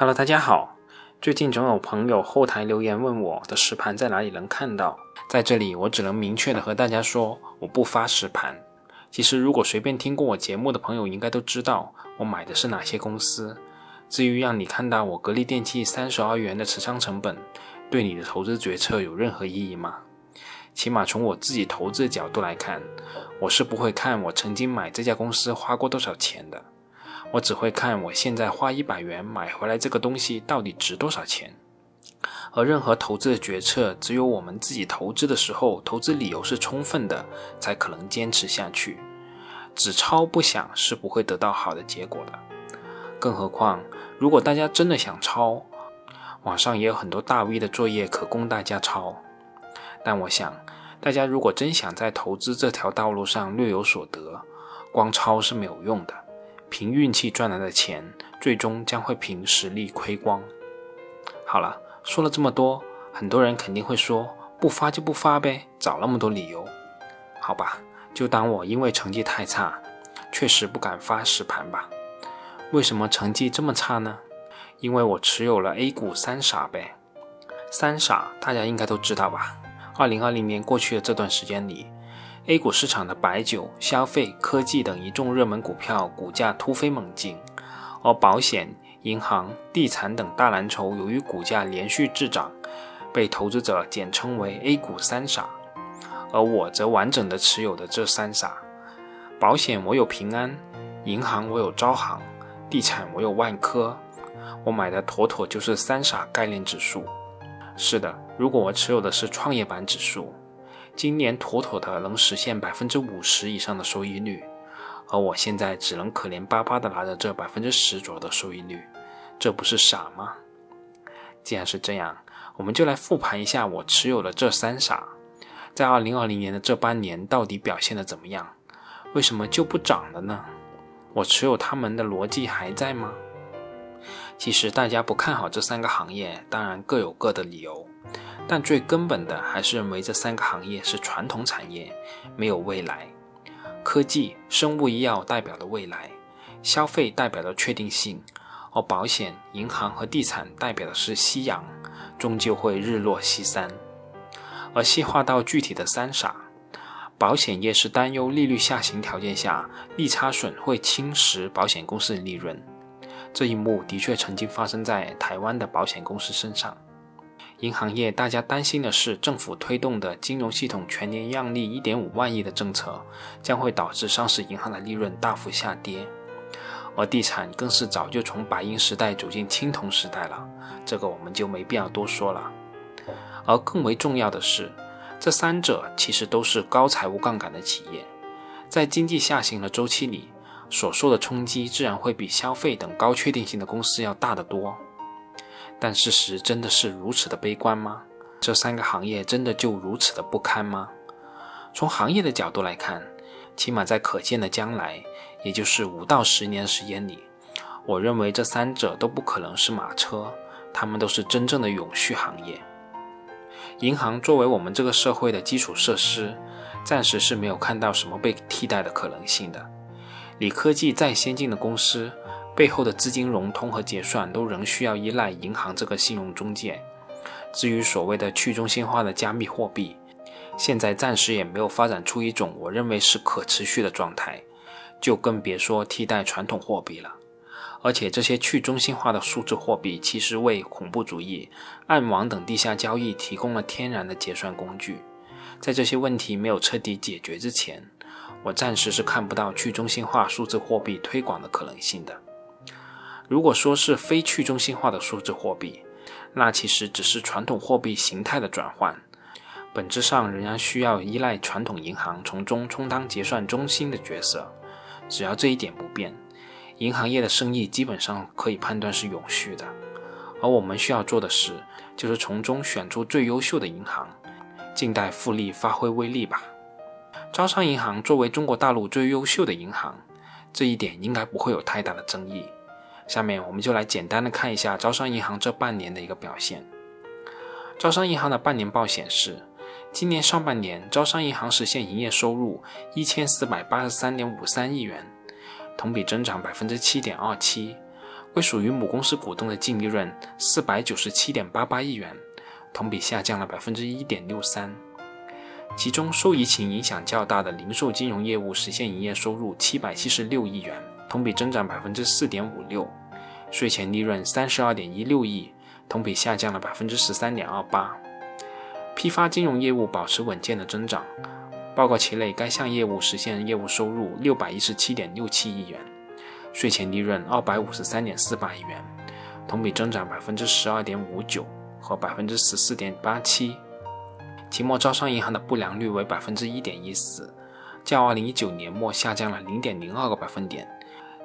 Hello，大家好。最近总有朋友后台留言问我的实盘在哪里能看到，在这里我只能明确的和大家说，我不发实盘。其实如果随便听过我节目的朋友应该都知道我买的是哪些公司。至于让你看到我格力电器三十二元的持仓成本，对你的投资决策有任何意义吗？起码从我自己投资的角度来看，我是不会看我曾经买这家公司花过多少钱的。我只会看我现在花一百元买回来这个东西到底值多少钱，而任何投资的决策，只有我们自己投资的时候，投资理由是充分的，才可能坚持下去。只抄不想是不会得到好的结果的。更何况，如果大家真的想抄，网上也有很多大 V 的作业可供大家抄。但我想，大家如果真想在投资这条道路上略有所得，光抄是没有用的。凭运气赚来的钱，最终将会凭实力亏光。好了，说了这么多，很多人肯定会说，不发就不发呗，找那么多理由。好吧，就当我因为成绩太差，确实不敢发实盘吧。为什么成绩这么差呢？因为我持有了 A 股三傻呗。三傻大家应该都知道吧？二零二零年过去的这段时间里。A 股市场的白酒、消费、科技等一众热门股票股价突飞猛进，而保险、银行、地产等大蓝筹由于股价连续滞涨，被投资者简称为 A 股三傻。而我则完整的持有的这三傻：保险我有平安，银行我有招行，地产我有万科。我买的妥妥就是三傻概念指数。是的，如果我持有的是创业板指数。今年妥妥的能实现百分之五十以上的收益率，而我现在只能可怜巴巴的拿着这百分之十左右的收益率，这不是傻吗？既然是这样，我们就来复盘一下我持有的这三傻，在二零二零年的这半年到底表现的怎么样？为什么就不涨了呢？我持有他们的逻辑还在吗？其实大家不看好这三个行业，当然各有各的理由。但最根本的还是认为这三个行业是传统产业，没有未来。科技、生物医药代表了未来，消费代表了确定性，而保险、银行和地产代表的是夕阳，终究会日落西山。而细化到具体的三傻，保险业是担忧利率下行条件下，利差损会侵蚀保险公司的利润。这一幕的确曾经发生在台湾的保险公司身上。银行业，大家担心的是政府推动的金融系统全年让利一点五万亿的政策，将会导致上市银行的利润大幅下跌。而地产更是早就从白银时代走进青铜时代了，这个我们就没必要多说了。而更为重要的是，这三者其实都是高财务杠杆的企业，在经济下行的周期里，所受的冲击自然会比消费等高确定性的公司要大得多。但事实真的是如此的悲观吗？这三个行业真的就如此的不堪吗？从行业的角度来看，起码在可见的将来，也就是五到十年时间里，我认为这三者都不可能是马车，他们都是真正的永续行业。银行作为我们这个社会的基础设施，暂时是没有看到什么被替代的可能性的。理科技再先进的公司。背后的资金融通和结算都仍需要依赖银行这个信用中介。至于所谓的去中心化的加密货币，现在暂时也没有发展出一种我认为是可持续的状态，就更别说替代传统货币了。而且这些去中心化的数字货币其实为恐怖主义、暗网等地下交易提供了天然的结算工具。在这些问题没有彻底解决之前，我暂时是看不到去中心化数字货币推广的可能性的。如果说是非去中心化的数字货币，那其实只是传统货币形态的转换，本质上仍然需要依赖传统银行从中充当结算中心的角色。只要这一点不变，银行业的生意基本上可以判断是永续的。而我们需要做的事，就是从中选出最优秀的银行，静待复利发挥威力吧。招商银行作为中国大陆最优秀的银行，这一点应该不会有太大的争议。下面我们就来简单的看一下招商银行这半年的一个表现。招商银行的半年报显示，今年上半年招商银行实现营业收入一千四百八十三点五三亿元，同比增长百分之七点二七，归属于母公司股东的净利润四百九十七点八八亿元，同比下降了百分之一点六三。其中受疫情影响较大的零售金融业务实现营业收入七百七十六亿元，同比增长百分之四点五六，税前利润三十二点一六亿，同比下降了百分之十三点二八。批发金融业务保持稳健的增长，报告期内该项业务实现业务收入六百一十七点六七亿元，税前利润二百五十三点四八亿元，同比增长百分之十二点五九和百分之十四点八七。期末招商银行的不良率为百分之一点一四，较二零一九年末下降了零点零二个百分点，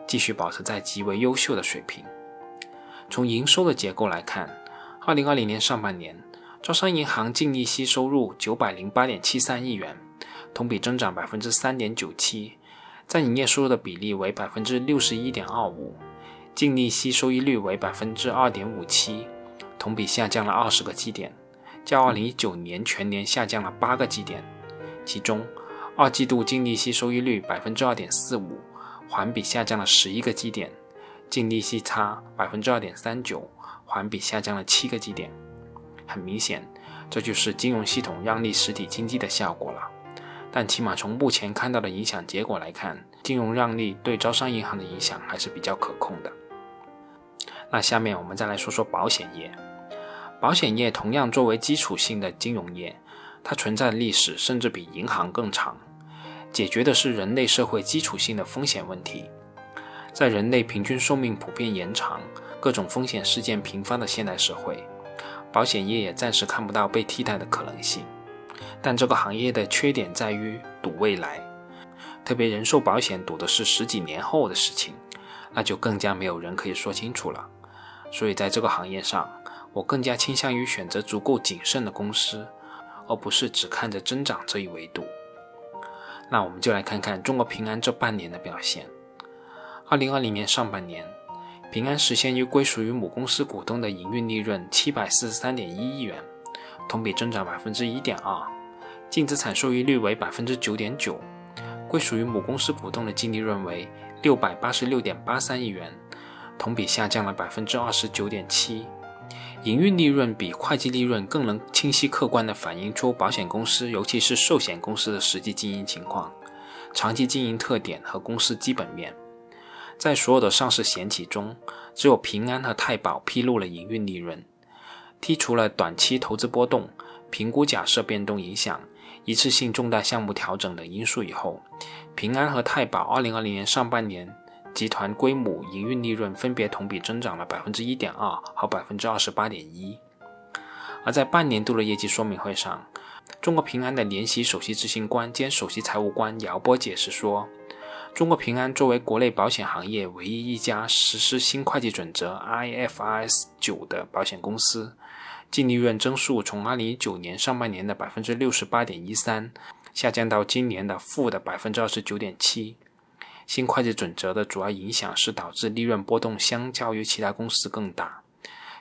继续保持在极为优秀的水平。从营收的结构来看，二零二零年上半年，招商银行净利息收入九百零八点七三亿元，同比增长百分之三点九七，占营业收入的比例为百分之六十一点二五，净利息收益率为百分之二点五七，同比下降了二十个基点。较2019年全年下降了八个基点，其中二季度净利息收益率百分之二点四五，环比下降了十一个基点；净利息差百分之二点三九，环比下降了七个基点。很明显，这就是金融系统让利实体经济的效果了。但起码从目前看到的影响结果来看，金融让利对招商银行的影响还是比较可控的。那下面我们再来说说保险业。保险业同样作为基础性的金融业，它存在的历史甚至比银行更长，解决的是人类社会基础性的风险问题。在人类平均寿命普遍延长、各种风险事件频发的现代社会，保险业也暂时看不到被替代的可能性。但这个行业的缺点在于赌未来，特别人寿保险赌的是十几年后的事情，那就更加没有人可以说清楚了。所以在这个行业上，我更加倾向于选择足够谨慎的公司，而不是只看着增长这一维度。那我们就来看看中国平安这半年的表现。二零二零年上半年，平安实现于归属于母公司股东的营运利润七百四十三点一亿元，同比增长百分之一点二，净资产收益率为百分之九点九，归属于母公司股东的净利润为六百八十六点八三亿元，同比下降了百分之二十九点七。营运利润比会计利润更能清晰客观地反映出保险公司，尤其是寿险公司的实际经营情况、长期经营特点和公司基本面。在所有的上市险企中，只有平安和太保披露了营运利润。剔除了短期投资波动、评估假设变动影响、一次性重大项目调整等因素以后，平安和太保2020年上半年。集团规模营运利润分别同比增长了百分之一点二和百分之二十八点一。而在半年度的业绩说明会上，中国平安的联席首席执行官兼首席财务官姚波解释说，中国平安作为国内保险行业唯一一家实施新会计准则 IFRS 九的保险公司，净利润增速从二零一九年上半年的百分之六十八点一三，下降到今年的负的百分之二十九点七。新会计准则的主要影响是导致利润波动相较于其他公司更大。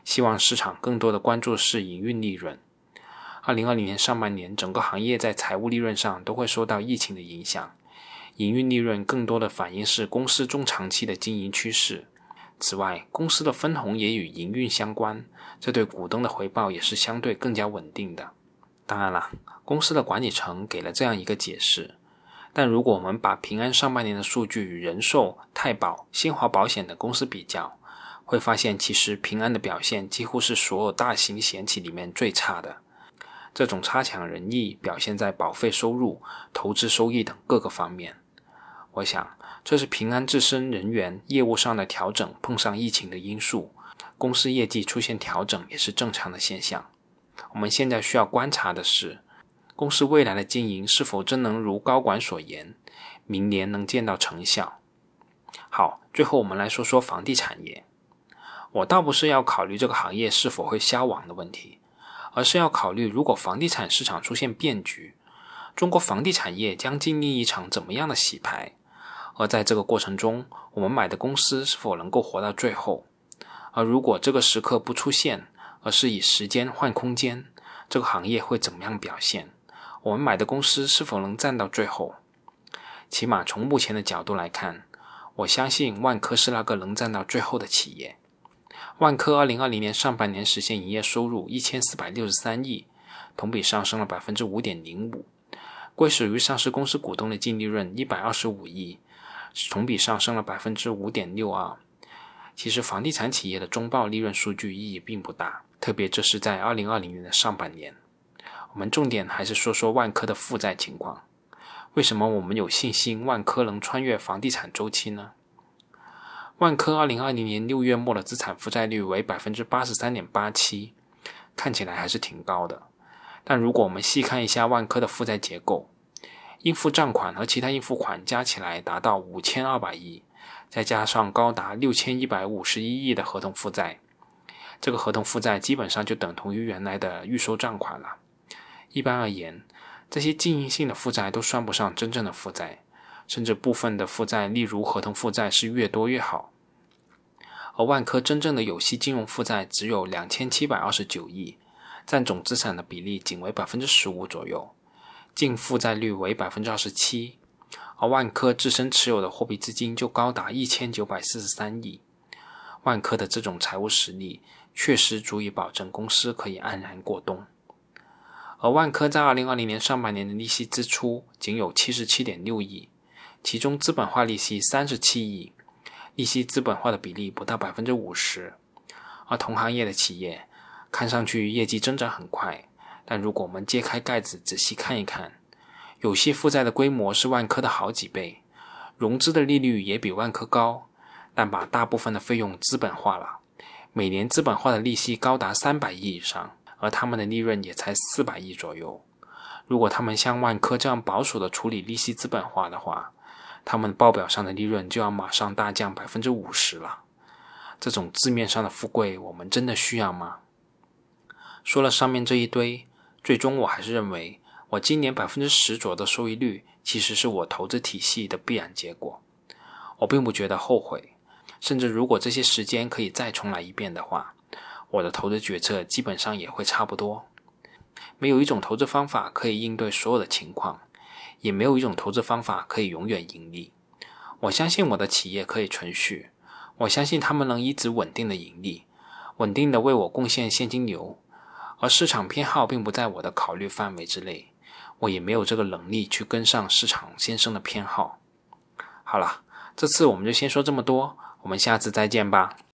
希望市场更多的关注是营运利润。二零二零年上半年，整个行业在财务利润上都会受到疫情的影响，营运利润更多的反映是公司中长期的经营趋势。此外，公司的分红也与营运相关，这对股东的回报也是相对更加稳定的。当然了，公司的管理层给了这样一个解释。但如果我们把平安上半年的数据与人寿、太保、新华保险等公司比较，会发现其实平安的表现几乎是所有大型险企里面最差的。这种差强人意表现在保费收入、投资收益等各个方面。我想，这是平安自身人员业务上的调整碰上疫情的因素，公司业绩出现调整也是正常的现象。我们现在需要观察的是。公司未来的经营是否真能如高管所言，明年能见到成效？好，最后我们来说说房地产业。我倒不是要考虑这个行业是否会消亡的问题，而是要考虑如果房地产市场出现变局，中国房地产业将经历一场怎么样的洗牌？而在这个过程中，我们买的公司是否能够活到最后？而如果这个时刻不出现，而是以时间换空间，这个行业会怎么样表现？我们买的公司是否能站到最后？起码从目前的角度来看，我相信万科是那个能站到最后的企业。万科二零二零年上半年实现营业收入一千四百六十三亿，同比上升了百分之五点零五，归属于上市公司股东的净利润一百二十五亿，同比上升了百分之五点六二。其实房地产企业的中报利润数据意义并不大，特别这是在二零二零年的上半年。我们重点还是说说万科的负债情况。为什么我们有信心万科能穿越房地产周期呢？万科二零二零年六月末的资产负债率为百分之八十三点八七，看起来还是挺高的。但如果我们细看一下万科的负债结构，应付账款和其他应付款加起来达到五千二百亿，再加上高达六千一百五十一亿的合同负债，这个合同负债基本上就等同于原来的预收账款了。一般而言，这些经营性的负债都算不上真正的负债，甚至部分的负债，例如合同负债，是越多越好。而万科真正的有息金融负债只有两千七百二十九亿，占总资产的比例仅为百分之十五左右，净负债率为百分之二十七。而万科自身持有的货币资金就高达一千九百四十三亿。万科的这种财务实力确实足以保证公司可以安然过冬。而万科在二零二零年上半年的利息支出仅有七十七点六亿，其中资本化利息三十七亿。利息资本化的比例不到百分之五十，而同行业的企业看上去业绩增长很快，但如果我们揭开盖子仔细看一看，有些负债的规模是万科的好几倍，融资的利率也比万科高，但把大部分的费用资本化了，每年资本化的利息高达三百亿以上，而他们的利润也才四百亿左右。如果他们像万科这样保守的处理利息资本化的话，他们报表上的利润就要马上大降百分之五十了，这种字面上的富贵，我们真的需要吗？说了上面这一堆，最终我还是认为，我今年百分之十左右的收益率，其实是我投资体系的必然结果。我并不觉得后悔，甚至如果这些时间可以再重来一遍的话，我的投资决策基本上也会差不多。没有一种投资方法可以应对所有的情况。也没有一种投资方法可以永远盈利。我相信我的企业可以存续，我相信他们能一直稳定的盈利，稳定的为我贡献现金流。而市场偏好并不在我的考虑范围之内，我也没有这个能力去跟上市场先生的偏好。好了，这次我们就先说这么多，我们下次再见吧。